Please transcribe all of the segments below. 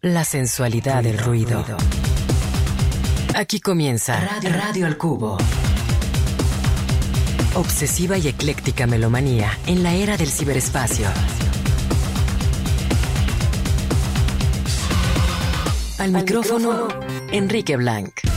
la sensualidad del ruido. Aquí comienza Radio, Radio al Cubo. Obsesiva y ecléctica melomanía en la era del ciberespacio. Al, micrófono, Enrique Blanc.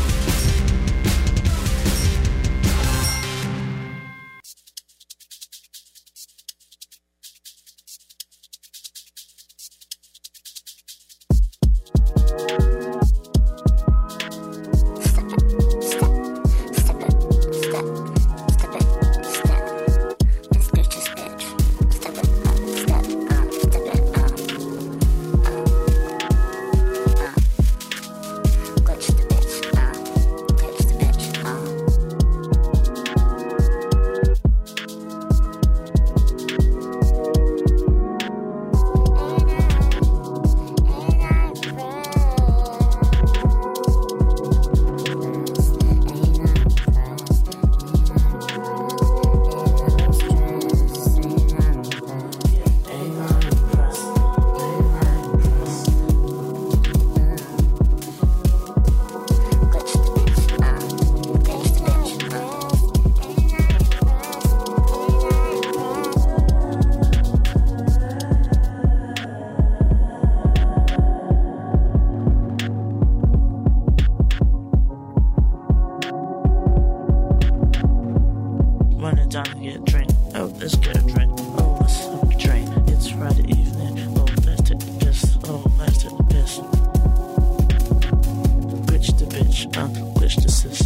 time to get a drink. Oh, let's get a drink. Oh, let's have a drink. It's Friday evening. Oh, let's take the piss. Oh, let's take the piss. Bitch the bitch, uh, Bitch the sis.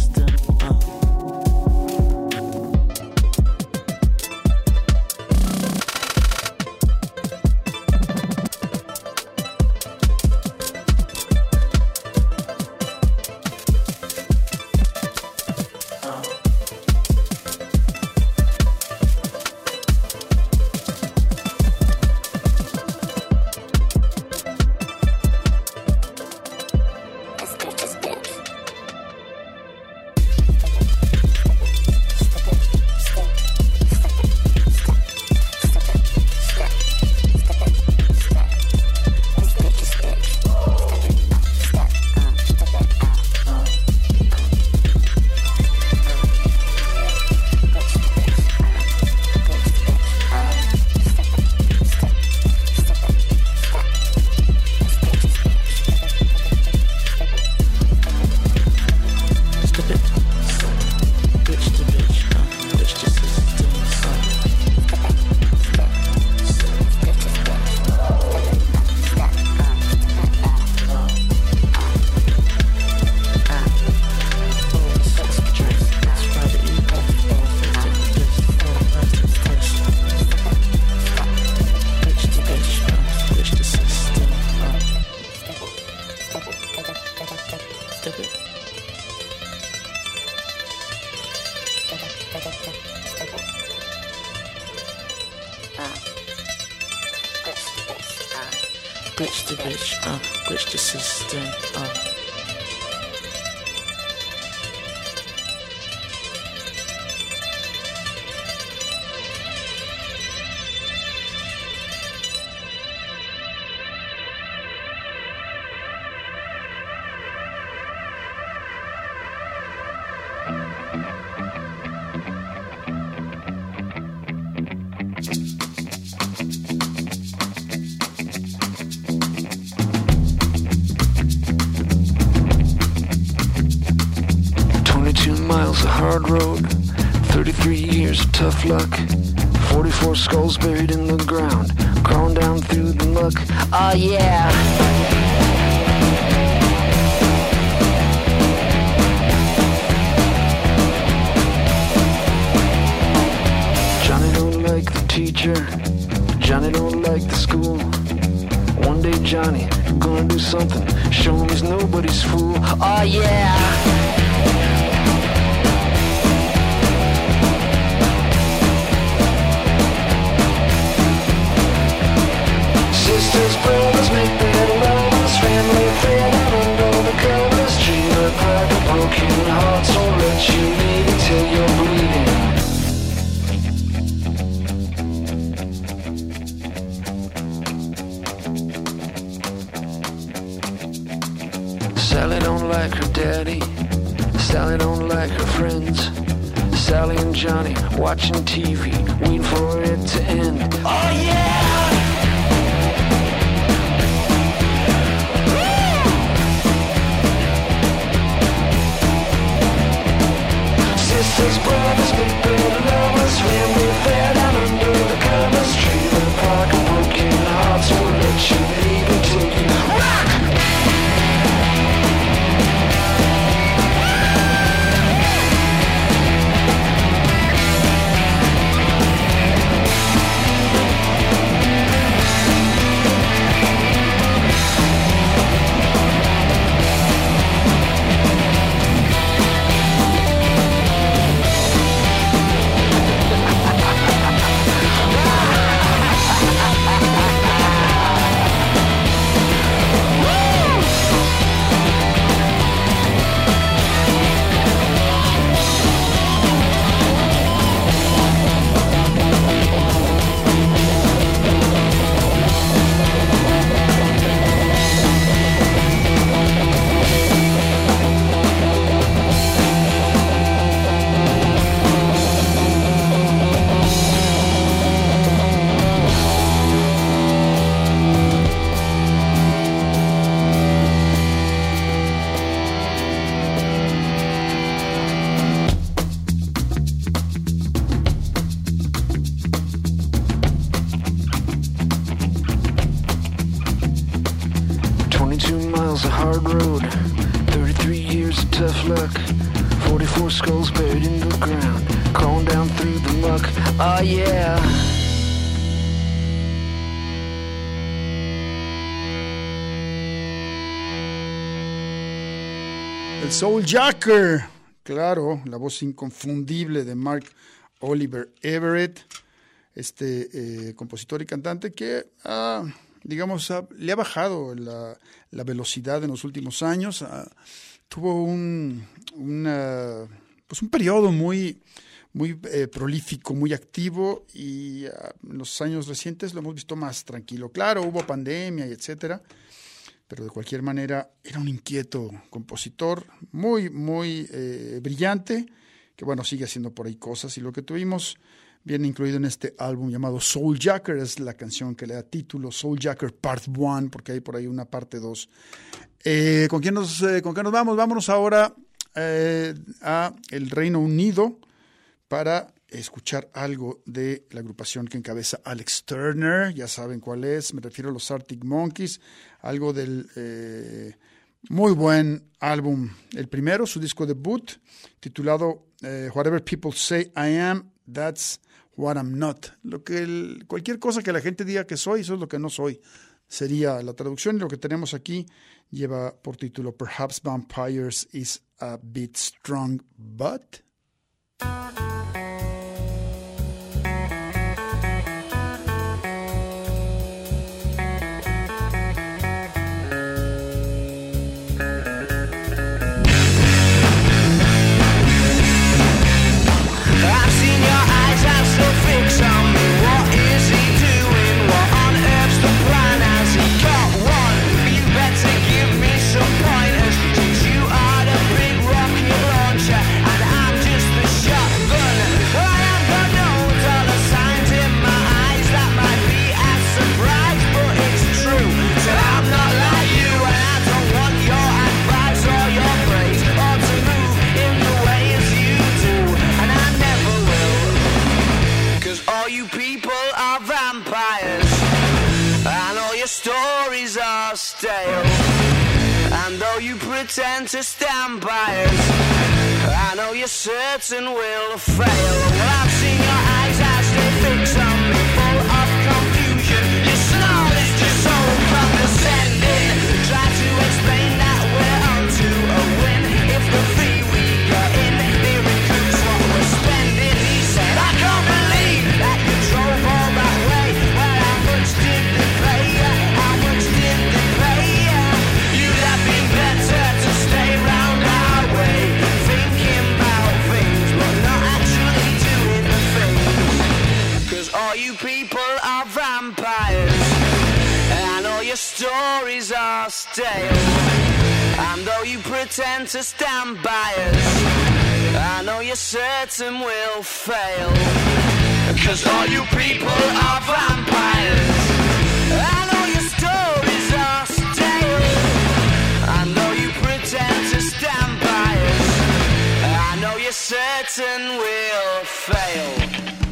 Johnson. Luck, 44 skulls buried in the ground, crawling down through the muck. Oh yeah. El Soul Jacker, claro, la voz inconfundible de Mark Oliver Everett, este eh, compositor y cantante que, ah, digamos, le ha bajado la, la velocidad en los últimos años. ah, tuvo un, una- pues un periodo muy, muy eh, prolífico, muy activo y ah, en los años recientes lo hemos visto más tranquilo. Claro, hubo pandemia y etcétera pero de cualquier manera era un inquieto compositor, muy, muy eh, brillante, que bueno, sigue haciendo por ahí cosas y lo que tuvimos viene incluido en este álbum llamado Soul Jacker, es la canción que le da título Soul Jacker Part 1, porque hay por ahí una parte 2. Eh, ¿con, quién nos, eh, ¿Con qué nos vamos? Vámonos ahora a el Reino Unido para escuchar algo de la agrupación que encabeza Alex Turner, ya saben cuál es, me refiero a los Arctic Monkeys, algo del eh, muy buen álbum, el primero, su disco debut, titulado eh, Whatever People Say I Am, That's What I'm Not. Lo que el- cualquier cosa que la gente diga que soy, eso es lo que no soy. Sería la traducción y lo que tenemos aquí lleva por título Perhaps Vampires is a bit strong, but... pretend to stand by us, I know you're certain we'll fail. Well, I've seen your eyes as they fix on me, to stand by us, I know you're certain we'll fail. Cause all you people are vampires. I know your stories are stale. I know you pretend to stand by us. I know you're certain we'll fail.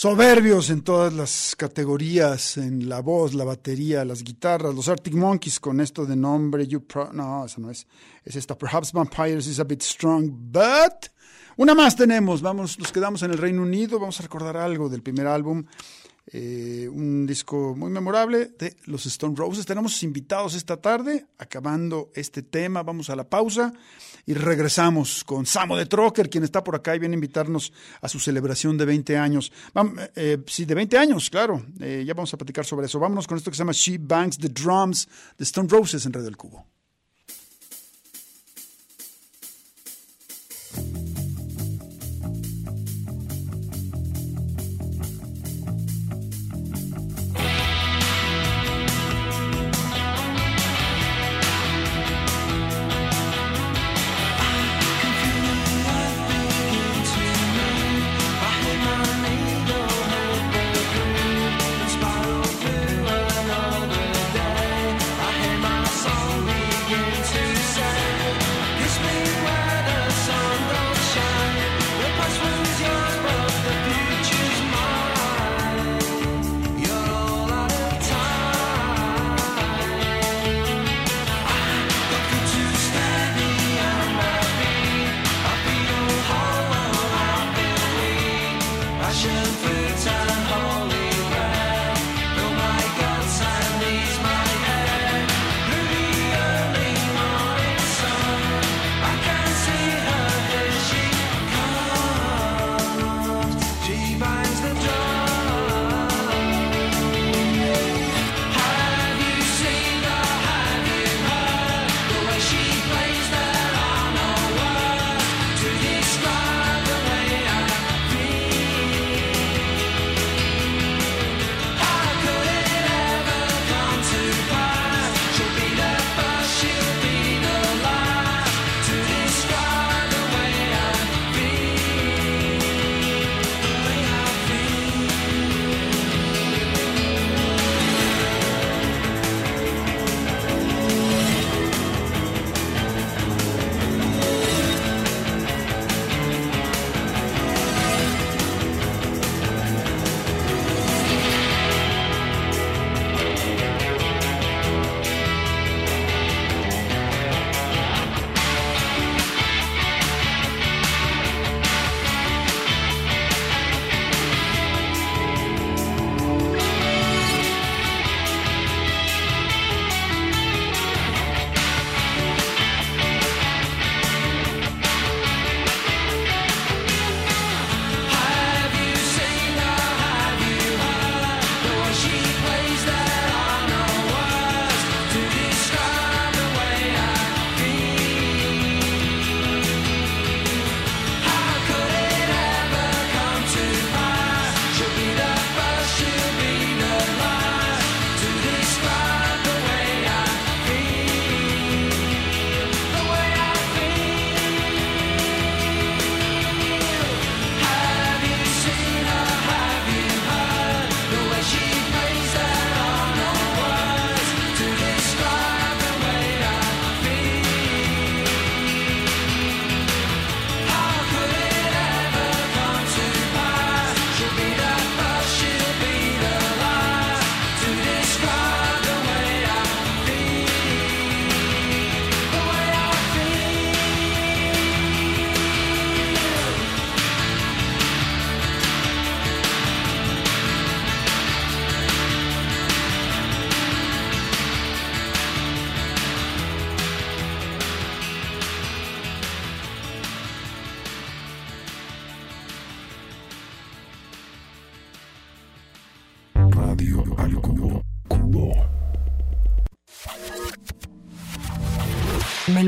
Soberbios en todas las categorías, en la voz, la batería, las guitarras, los Arctic Monkeys con esto de nombre, you Pro- no, esa no es, es esta, Perhaps Vampires is a bit strong, but una más tenemos, vamos, nos quedamos en el Reino Unido, vamos a recordar algo del primer álbum, eh, un disco muy memorable de los Stone Roses. Tenemos invitados esta tarde, acabando este tema, vamos a la pausa y regresamos con Samo de Trocker, quien está por acá y viene a invitarnos a su celebración de 20 años. Eh, sí, de 20 años, claro, eh, ya vamos a platicar sobre eso. Vámonos con esto que se llama She Bangs the Drums de Stone Roses en Red del Cubo.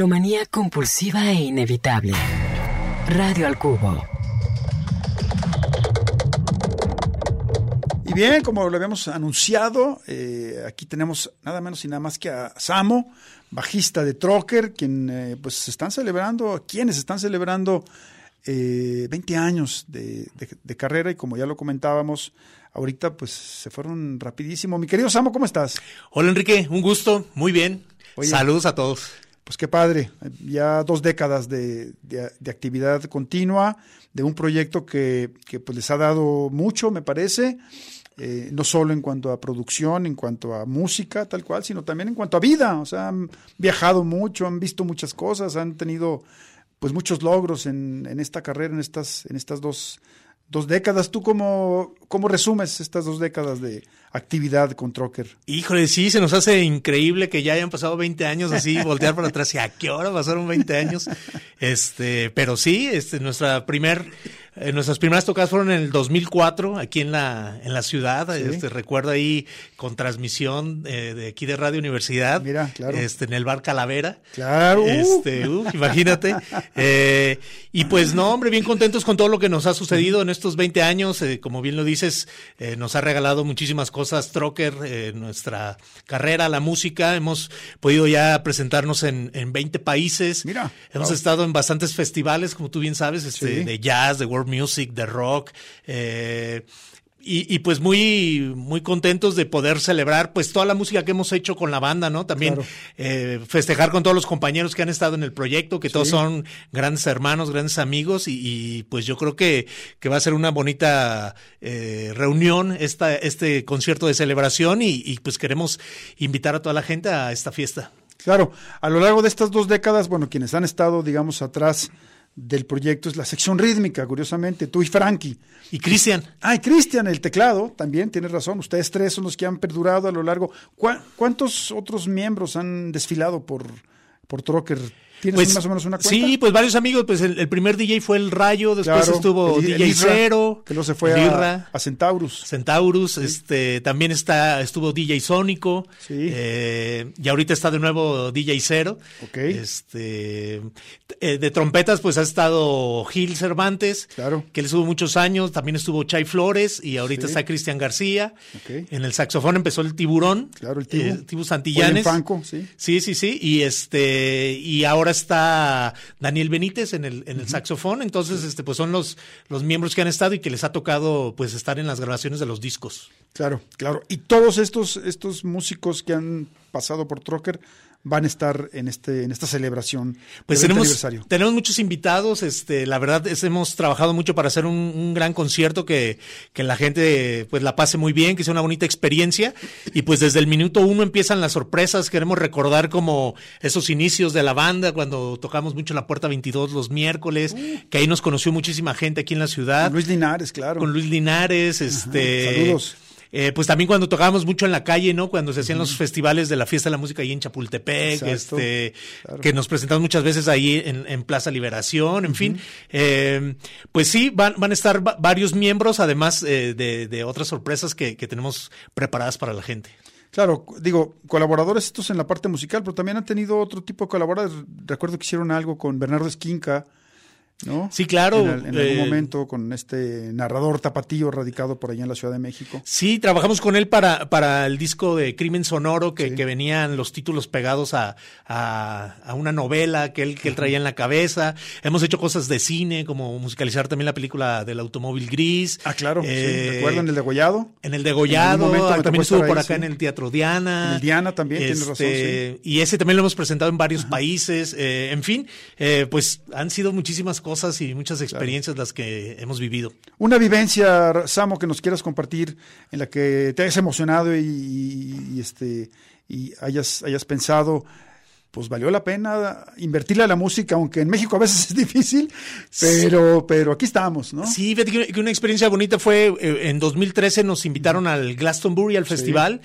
Melomanía compulsiva e inevitable. Radio al Cubo. Y bien, como lo habíamos anunciado, eh, aquí tenemos nada menos y nada más que a Samo, bajista de Trocker, quien eh, pues están celebrando, quienes están celebrando eh, 20 años de, de- de carrera y como ya lo comentábamos, ahorita pues se fueron rapidísimo. Mi querido Samo, ¿cómo estás? Hola Enrique, un gusto, muy bien. Oye. Saludos a todos. Pues qué padre, ya dos décadas de, de- actividad continua, de un proyecto que, que, pues les ha dado mucho, me parece, eh, no solo en cuanto a producción, en cuanto a música, tal cual, sino también en cuanto a vida. O sea, han viajado mucho, han visto muchas cosas, han tenido pues muchos logros en, en esta carrera, en estas, en estas dos, dos décadas. ¿Tú cómo, cómo resumes estas dos décadas de actividad con Trocker? Híjole, sí, se nos hace increíble que ya hayan pasado 20 años así, voltear para atrás y a qué hora pasaron 20 años. Este, pero sí, este, nuestra primer, eh, nuestras primeras tocadas fueron en el 2004 aquí en la, en la ciudad. Este, recuerdo ahí con transmisión eh, de aquí de Radio Universidad. Mira, claro. Este, en el bar Calavera. Claro. Este, uh, imagínate. Eh, y pues no, hombre, bien contentos con todo lo que nos ha sucedido en estos 20 años. Como bien lo eh, nos ha regalado muchísimas cosas Trocker, eh, nuestra carrera, la música. Hemos podido ya presentarnos en, en 20 países. Mira, Hemos wow. estado en bastantes festivales, como tú bien sabes, este, Sí. de jazz, de world music, de rock. eh, y, y pues muy, muy contentos de poder celebrar pues toda la música que hemos hecho con la banda, ¿no? También Claro. eh, festejar con todos los compañeros que han estado en el proyecto, que todos son grandes hermanos, grandes amigos, y, y, pues yo creo que, que va a ser una bonita eh, reunión esta, este concierto de celebración y, y pues queremos invitar a toda la gente a esta fiesta. Claro, a lo largo de estas dos décadas, bueno, quienes han estado, digamos, atrás del proyecto es la sección rítmica, curiosamente, tú y Frankie. Y Cristian, Ah, y Cristian, el teclado, también tienes razón, ustedes tres son los que han perdurado a lo largo. ¿Cuá- ¿Cuántos otros miembros han desfilado por, por Trocker? ¿Tienes Pues, más o menos una cuenta? Sí, pues varios amigos. Pues el, el primer DJ fue el Rayo, después Claro, estuvo el- el DJ Isra, Cero, que luego se fue el a, a Centaurus. Centaurus, este, también está, estuvo DJ Sónico, Sí. eh, y ahorita está de nuevo DJ Cero. Ok. Este, eh, de trompetas, pues ha estado Gil Cervantes, Claro. que él estuvo muchos años, también estuvo Chay Flores, y ahorita Sí. está Cristian García. Ok. En el saxofón empezó el Tiburón, Claro, el Tibu. eh, Tibu Santillanes. Franco, sí. Sí, sí, sí. Y este, y ahora está Daniel Benítez en el, en el saxofón. Entonces, este, pues son los, los miembros que han estado y que les ha tocado pues estar en las grabaciones de los discos. Claro, claro. Y todos estos, estos músicos que han pasado por Trocker van a estar en este, en esta celebración Pues del 20 tenemos, aniversario. tenemos muchos invitados, este, la verdad es hemos trabajado mucho para hacer un, un gran concierto que, que la gente pues la pase muy bien, que sea una bonita experiencia y pues desde el minuto uno empiezan las sorpresas, queremos recordar como esos inicios de la banda cuando tocamos mucho la Puerta 22 los miércoles, que ahí nos conoció muchísima gente aquí en la ciudad. Luis Linares, claro. con Luis Linares, este saludos. Eh, pues también cuando tocábamos mucho en la calle, ¿no? Cuando se hacían los festivales de la fiesta de la música ahí en Chapultepec, Exacto, este, claro. que nos presentamos muchas veces ahí en, en Plaza Liberación, en fin. Eh, pues sí, van, van a estar va- varios miembros, además eh, de, de otras sorpresas que, que tenemos preparadas para la gente. Claro, digo, colaboradores estos en la parte musical, pero también han tenido otro tipo de colaboradores. Recuerdo que hicieron algo con Bernardo Esquinca, ¿no? Sí, claro, En, al- en algún eh, momento con este narrador tapatío radicado por allá en la Ciudad de México. Sí, trabajamos con él para, para el disco de Crimen Sonoro, que, que venían los títulos pegados a, a, a una novela que él, que él traía en la cabeza. Hemos hecho cosas de cine, como musicalizar también la película del automóvil gris. Ah, claro, Eh, sí. ¿Recuerdan el degollado? En el En degollado, algún momento me ah, también estuvo por ahí, acá sí. en el Teatro Diana. En el Diana también, tienes razón, Este, Y ese también lo hemos presentado en varios países. eh, en fin, eh, pues han sido muchísimas cosas y muchas experiencias las que hemos vivido. Una vivencia, Samo, que nos quieras compartir en la que te hayas emocionado y, y- y, este y hayas, hayas pensado, pues valió la pena invertirle a la música, aunque en México a veces es difícil, pero, pero aquí estamos, ¿no? Sí, fíjate que- que una experiencia bonita fue eh, en 2013 nos invitaron al Glastonbury, al festival,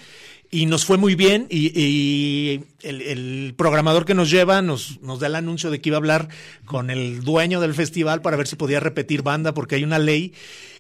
y nos fue muy bien. Y, y el, el programador que nos lleva nos, nos da el anuncio de que iba a hablar con el dueño del festival para ver si podía repetir banda, porque hay una ley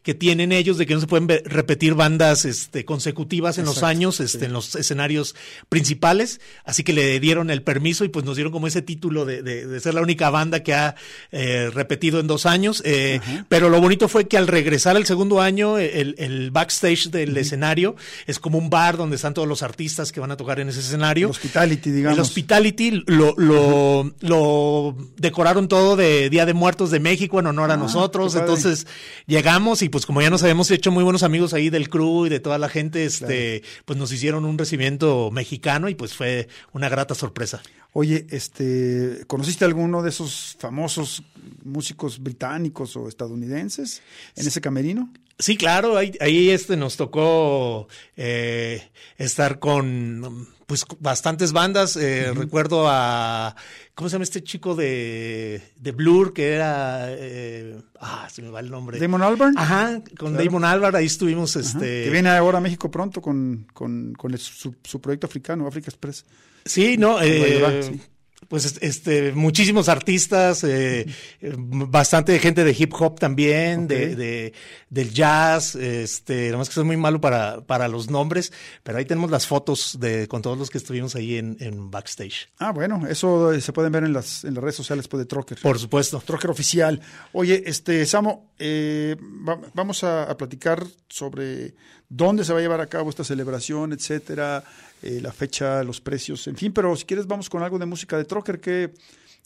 que tienen ellos de que no se pueden repetir bandas este, consecutivas en los años, este, en los escenarios principales, así que le dieron el permiso y pues nos dieron como ese título de, de- de ser la única banda que ha eh, repetido en dos años, eh, pero lo bonito fue que al regresar el segundo año, el, el backstage del escenario es como un bar donde están todos los artistas que van a tocar en ese escenario. El hospitality, digamos. El Hospitality lo, lo, lo decoraron todo de Día de Muertos de México en honor a Ah, nosotros. Entonces llegamos y pues como ya nos habíamos hecho muy buenos amigos ahí del crew y de toda la gente, este, pues nos hicieron un recibimiento mexicano y pues fue una grata sorpresa. Oye, este, ¿conociste alguno de esos famosos músicos británicos o estadounidenses en ese camerino? Sí, claro, ahí, ahí este nos tocó eh, estar con pues bastantes bandas. eh, Recuerdo a ¿cómo se llama este chico de, de Blur que era eh, ah se me va el nombre. Damon Albarn. Ajá, con Claro. Damon Albarn ahí estuvimos Ajá, este que viene ahora a México pronto con, con, con el- su, su proyecto africano, Africa Express. Sí, no, eh, sí. pues este, muchísimos artistas, eh, bastante gente de hip hop también, de, de- del jazz, este, nomás que soy muy malo para, para los nombres, pero ahí tenemos las fotos de con todos los que estuvimos ahí en, en backstage. Ah, bueno, eso eh, se pueden ver en las, en las redes sociales pues, de Trocker. Por supuesto. Trocker oficial. Oye, este, Samo, eh, va- vamos a, a platicar sobre dónde se va a llevar a cabo esta celebración, etcétera, eh, la fecha, los precios, en fin, pero si quieres vamos con algo de música de Trocker. ¿Qué,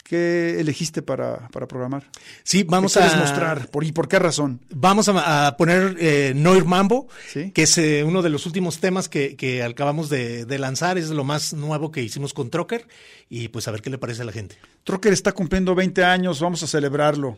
qué elegiste para, para programar? Sí, vamos ¿Qué quieres a mostrar? ¿Por, ¿Y por qué razón? Vamos a, a poner eh, Noir Mambo, Sí. que es eh, uno de los últimos temas que, que acabamos de, de lanzar, es lo más nuevo que hicimos con Trocker, y pues a ver qué le parece a la gente. Trocker está cumpliendo 20 años, vamos a celebrarlo.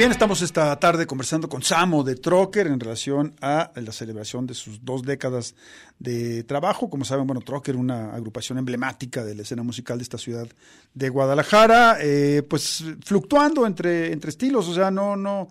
Bien, estamos esta tarde conversando con Samo de Trocker en relación a la celebración de sus dos décadas de trabajo. Como saben, bueno, Trocker, una agrupación emblemática de la escena musical de esta ciudad de Guadalajara, eh, pues fluctuando entre, entre estilos, o sea, no, no,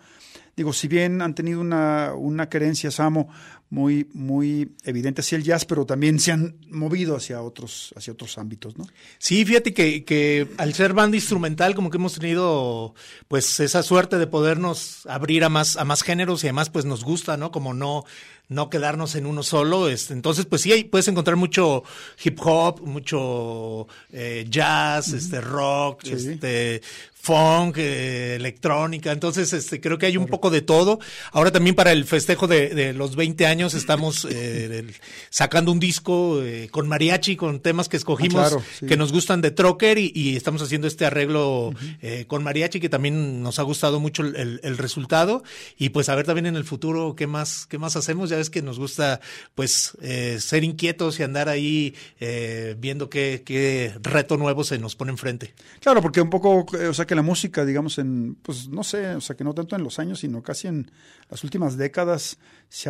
digo, si bien han tenido una, una querencia, Samo, muy, muy evidente hacia el jazz, pero también se han movido hacia otros, hacia otros ámbitos, ¿no? Sí, fíjate que, que al ser banda instrumental, como que hemos tenido pues esa suerte de podernos abrir a más, a más géneros y además pues nos gusta, ¿no? Como no, no quedarnos en uno solo. Entonces, pues sí, puedes encontrar mucho hip hop, mucho eh, jazz, este rock, Sí. este funk, eh, electrónica. Entonces, este, creo que hay un poco de todo. Ahora también para el festejo de, de los 20 años estamos eh, sacando un disco eh, con mariachi, con temas que escogimos Ah, claro, sí. que nos gustan de Trocker y, y estamos haciendo este arreglo eh, con mariachi que también nos ha gustado mucho el, el- el resultado y pues a ver también en el futuro qué más qué más hacemos ya ves que nos gusta pues eh, ser inquietos y andar ahí eh, viendo qué, qué reto nuevo se nos pone enfrente Claro, porque un poco, o sea, que la música, digamos, en, pues no sé, o sea, que no tanto en los años, sino casi en las últimas décadas se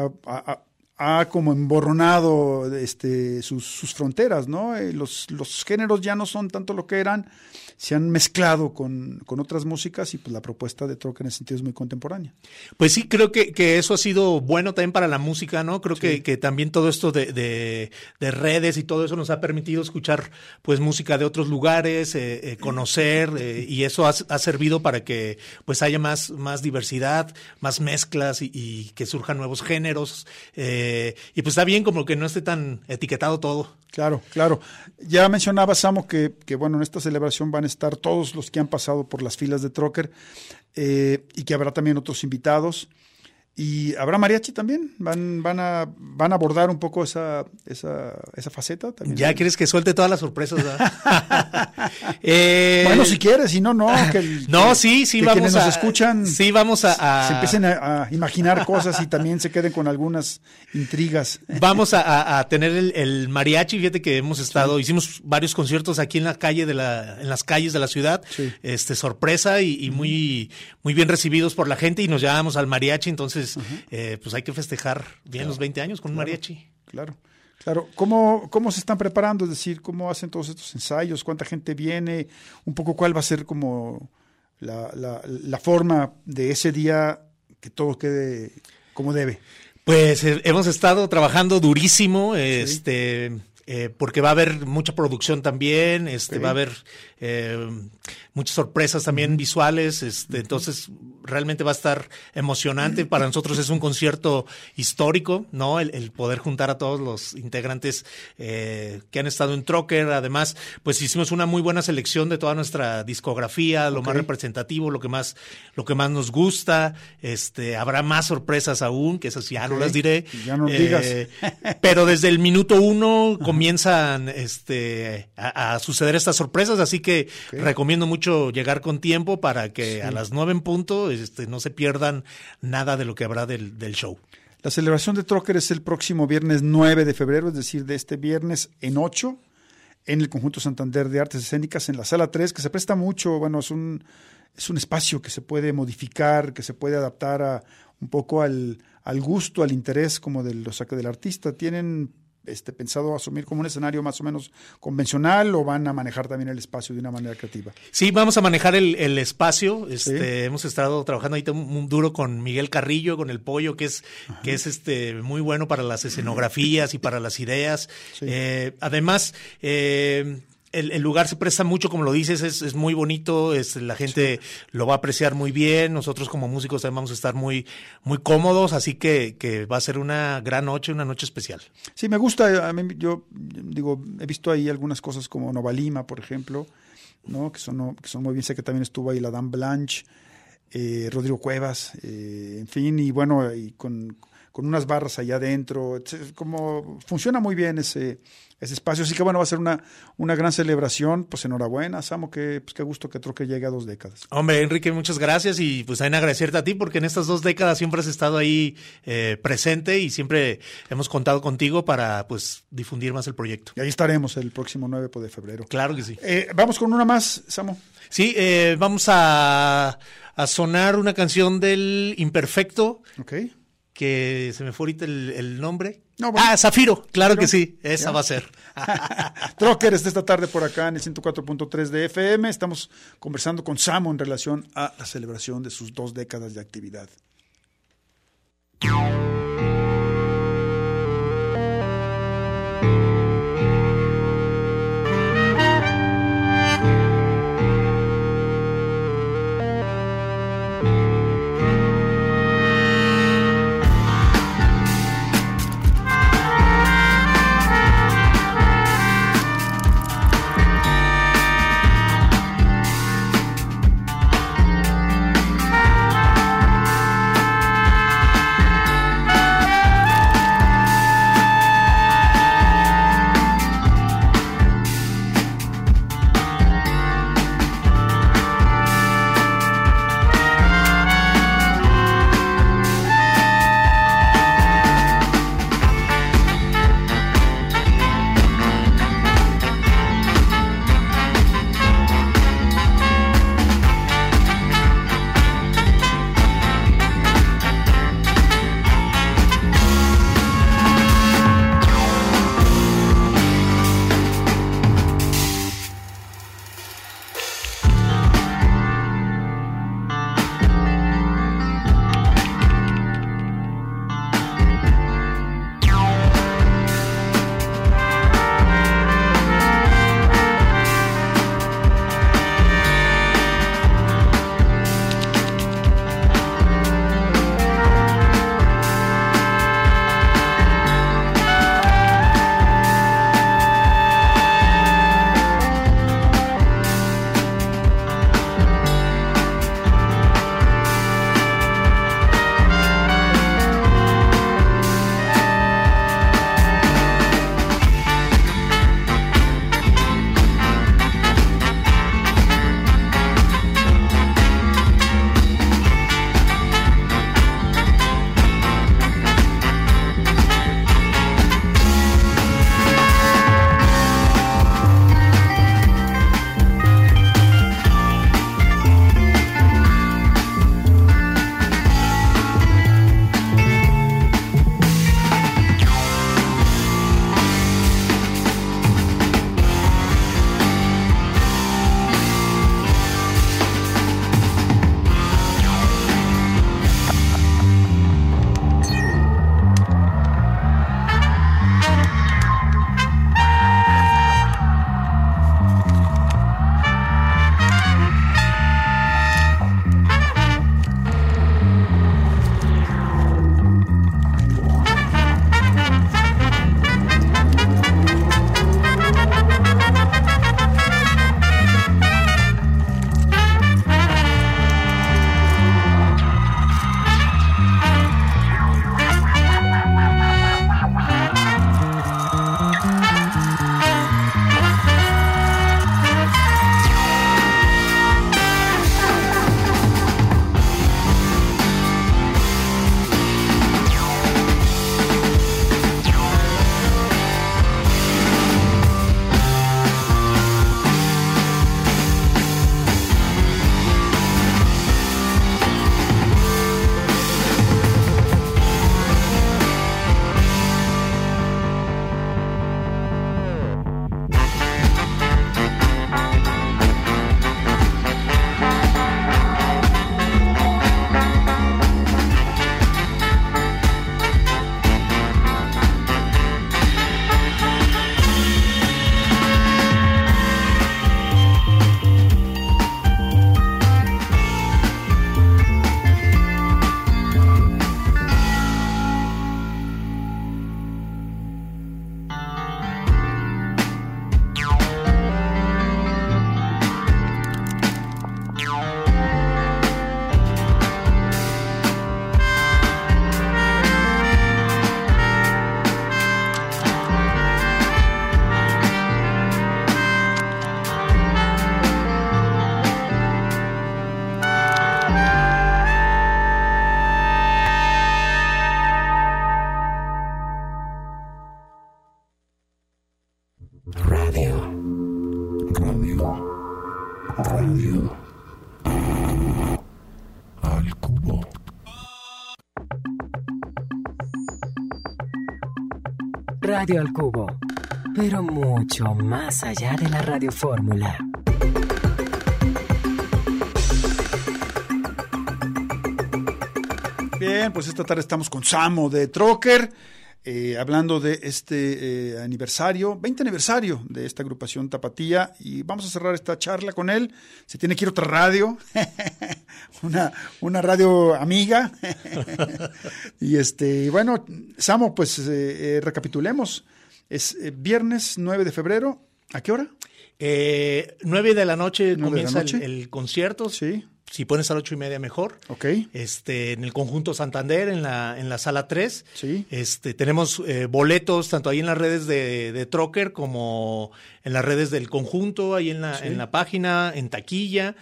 ha como emborronado este, sus, sus fronteras, ¿no? Eh, los, los géneros ya no son tanto lo que eran, se han mezclado con, con otras músicas y pues la propuesta de Troca en ese sentido es muy contemporánea. Pues sí, creo que, que eso ha sido bueno también para la música, ¿no? Creo que, que también todo esto de, de, de redes y todo eso nos ha permitido escuchar pues música de otros lugares, eh, eh, conocer, eh, y eso ha, ha servido para que pues haya más, más diversidad, más mezclas y, y que surjan nuevos géneros. y pues está bien como que no esté tan etiquetado todo. Claro, claro. Ya mencionaba Samo que, que, bueno, en esta celebración van a estar todos los que han pasado por las filas de Trocker eh, y que habrá también otros invitados. Y habrá mariachi también. Van, van, a, van a abordar un poco esa, esa, esa faceta también. Ya quieres que suelte todas las sorpresas. Eh, Bueno, si quieres, si no, no. Que el- No, que- sí, sí, que vamos quienes a. nos escuchan. Sí, vamos a. a- Se empiecen a, a imaginar cosas y también se queden con algunas intrigas. Vamos a, a- tener el, el mariachi, fíjate que hemos estado, hicimos varios conciertos aquí en la calle de la, en las calles de la ciudad, Sí. este sorpresa y, y muy, muy bien recibidos por la gente y nos llamamos al mariachi, entonces eh, pues hay que festejar bien los 20 años con un mariachi. Claro, claro. ¿Cómo, ¿Cómo se están preparando? Es decir, ¿cómo hacen todos estos ensayos? ¿Cuánta gente viene? Un poco cuál va a ser como la, la, la forma de ese día que todo quede como debe. Pues eh, hemos estado trabajando durísimo, este, eh, porque va a haber mucha producción también, este, va a haber eh, muchas sorpresas también visuales, este, entonces realmente va a estar emocionante. Para nosotros es un concierto histórico, ¿no? El, el poder juntar a todos los integrantes eh, que han estado en Trocker. Además, pues hicimos una muy buena selección de toda nuestra discografía, lo más representativo, lo que más, lo que más nos gusta. Este, habrá más sorpresas aún, que esas ya no las diré. Ya no Eh, digas. pero desde el minuto uno comienzan este, a, a suceder estas sorpresas, así que recomiendo mucho llegar con tiempo para que a las nueve en punto este, no se pierdan nada de lo que habrá del, del show. La celebración de Trocker es el próximo viernes 9 de febrero, es decir, de este viernes en 8, en el Conjunto Santander de Artes Escénicas, en la Sala 3, que se presta mucho, bueno, es un, es un espacio que se puede modificar, que se puede adaptar a un poco al, al gusto, al interés como sea, que del artista. ¿Tienen este, pensado asumir como un escenario más o menos convencional o van a manejar también el espacio de una manera creativa? Sí, vamos a manejar el, el espacio. Este, Sí. Hemos estado trabajando ahorita muy duro con Miguel Carrillo, con el pollo, que es, que es este muy bueno para las escenografías y para las ideas. Sí. Eh, además, eh, el, el lugar se presta mucho, como lo dices, es, es muy bonito, es, la gente lo va a apreciar muy bien, nosotros como músicos también vamos a estar muy, muy cómodos, así que, que va a ser una gran noche, una noche especial. Sí, me gusta. A mí, yo digo, he visto ahí algunas cosas como Novalima, por ejemplo, ¿no? que, son, que son muy bien. Sé que también estuvo ahí la Dan Blanche, eh, Rodrigo Cuevas, eh, en fin, y bueno, y con, con unas barras allá adentro. Como funciona muy bien ese, ese espacio. Así que bueno, va a ser una, una gran celebración. Pues enhorabuena, Samo, que, pues, qué gusto que Troque llegue a dos décadas. Hombre, Enrique, muchas gracias y pues también agradecerte a ti porque en estas dos décadas siempre has estado ahí eh, presente y siempre hemos contado contigo para pues difundir más el proyecto. Y ahí estaremos el próximo 9 de febrero. Claro que sí. Eh, vamos con una más, Samo. Sí, eh, vamos a, a sonar una canción del Imperfecto Ok. Que se me fue ahorita el, el nombre. No, bueno. Ah, Zafiro, claro que sí, esa Ya. va a ser. Trockers de esta tarde por acá en el 104.3 de FM. Estamos conversando con Samo en relación a la celebración de sus dos décadas de actividad. Radio al Cubo. Pero mucho más allá de la radiofórmula. Bien, pues esta tarde estamos con Samo de Trocker, eh, hablando de este eh, aniversario, 20 aniversario de esta agrupación Tapatía, y vamos a cerrar esta charla con él. Se tiene que ir a otra radio, una, una radio amiga. y este, bueno, Samo, pues eh, eh, recapitulemos. Es viernes 9 de febrero, ¿a qué hora? Eh, 9 de la noche Nueve de la comienza el- noche. El, concierto. Sí. Si pones a las ocho y media mejor. Ok. Este, en el conjunto Santander, en la, en la sala 3. Sí. Este, tenemos eh, boletos tanto ahí en las redes de, de Trocker como en las redes del conjunto, ahí en la, Sí. en la página, en taquilla.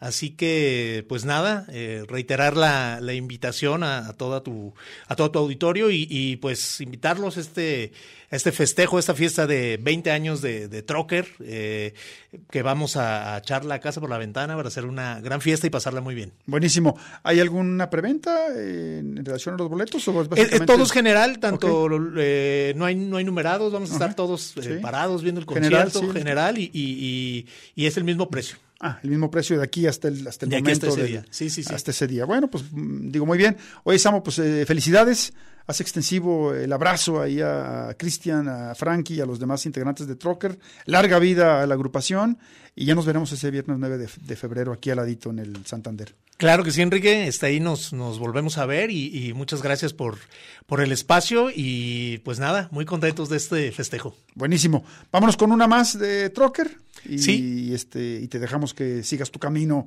Así que, pues nada, eh, reiterar la, la invitación a, a toda tu, a todo tu auditorio y, y, pues invitarlos a este, a este festejo, a esta fiesta de 20 años de, de Trocker, eh, que vamos a, a echar la casa por la ventana para hacer una gran fiesta y pasarla muy bien. Buenísimo. ¿Hay alguna preventa eh, en relación a los boletos? O Eh, eh, todo es general, tanto no, hay, no hay numerados, vamos a estar todos eh, sí. parados viendo el General, sí. general y, y- y- y es el mismo precio. Ah, el mismo precio de aquí hasta el, hasta el De aquí momento. hasta ese del- día. Sí, sí, sí. Hasta ese día. Bueno, pues mm, digo muy bien. Oye, Samo, pues eh, felicidades. Haz extensivo el abrazo ahí a Cristian, a Frankie y a los demás integrantes de Trocker. Larga vida a la agrupación y ya nos veremos ese viernes 9 de, de febrero aquí al ladito en el Santander. Claro que sí, Enrique, está ahí nos, nos volvemos a ver y, y muchas gracias por, por el espacio y pues nada, muy contentos de este festejo. Buenísimo. Vámonos con una más de Trocker y, Sí. este, y te dejamos que sigas tu camino.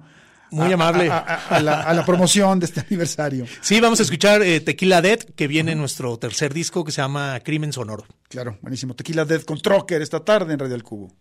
Muy a- amable. A, la, a la promoción de este aniversario. Sí, vamos a escuchar eh, Tequila Dead, que viene en nuestro tercer disco que se llama Crimen Sonoro. Claro, buenísimo. Tequila Dead con Trocker esta tarde en Radio El Cubo.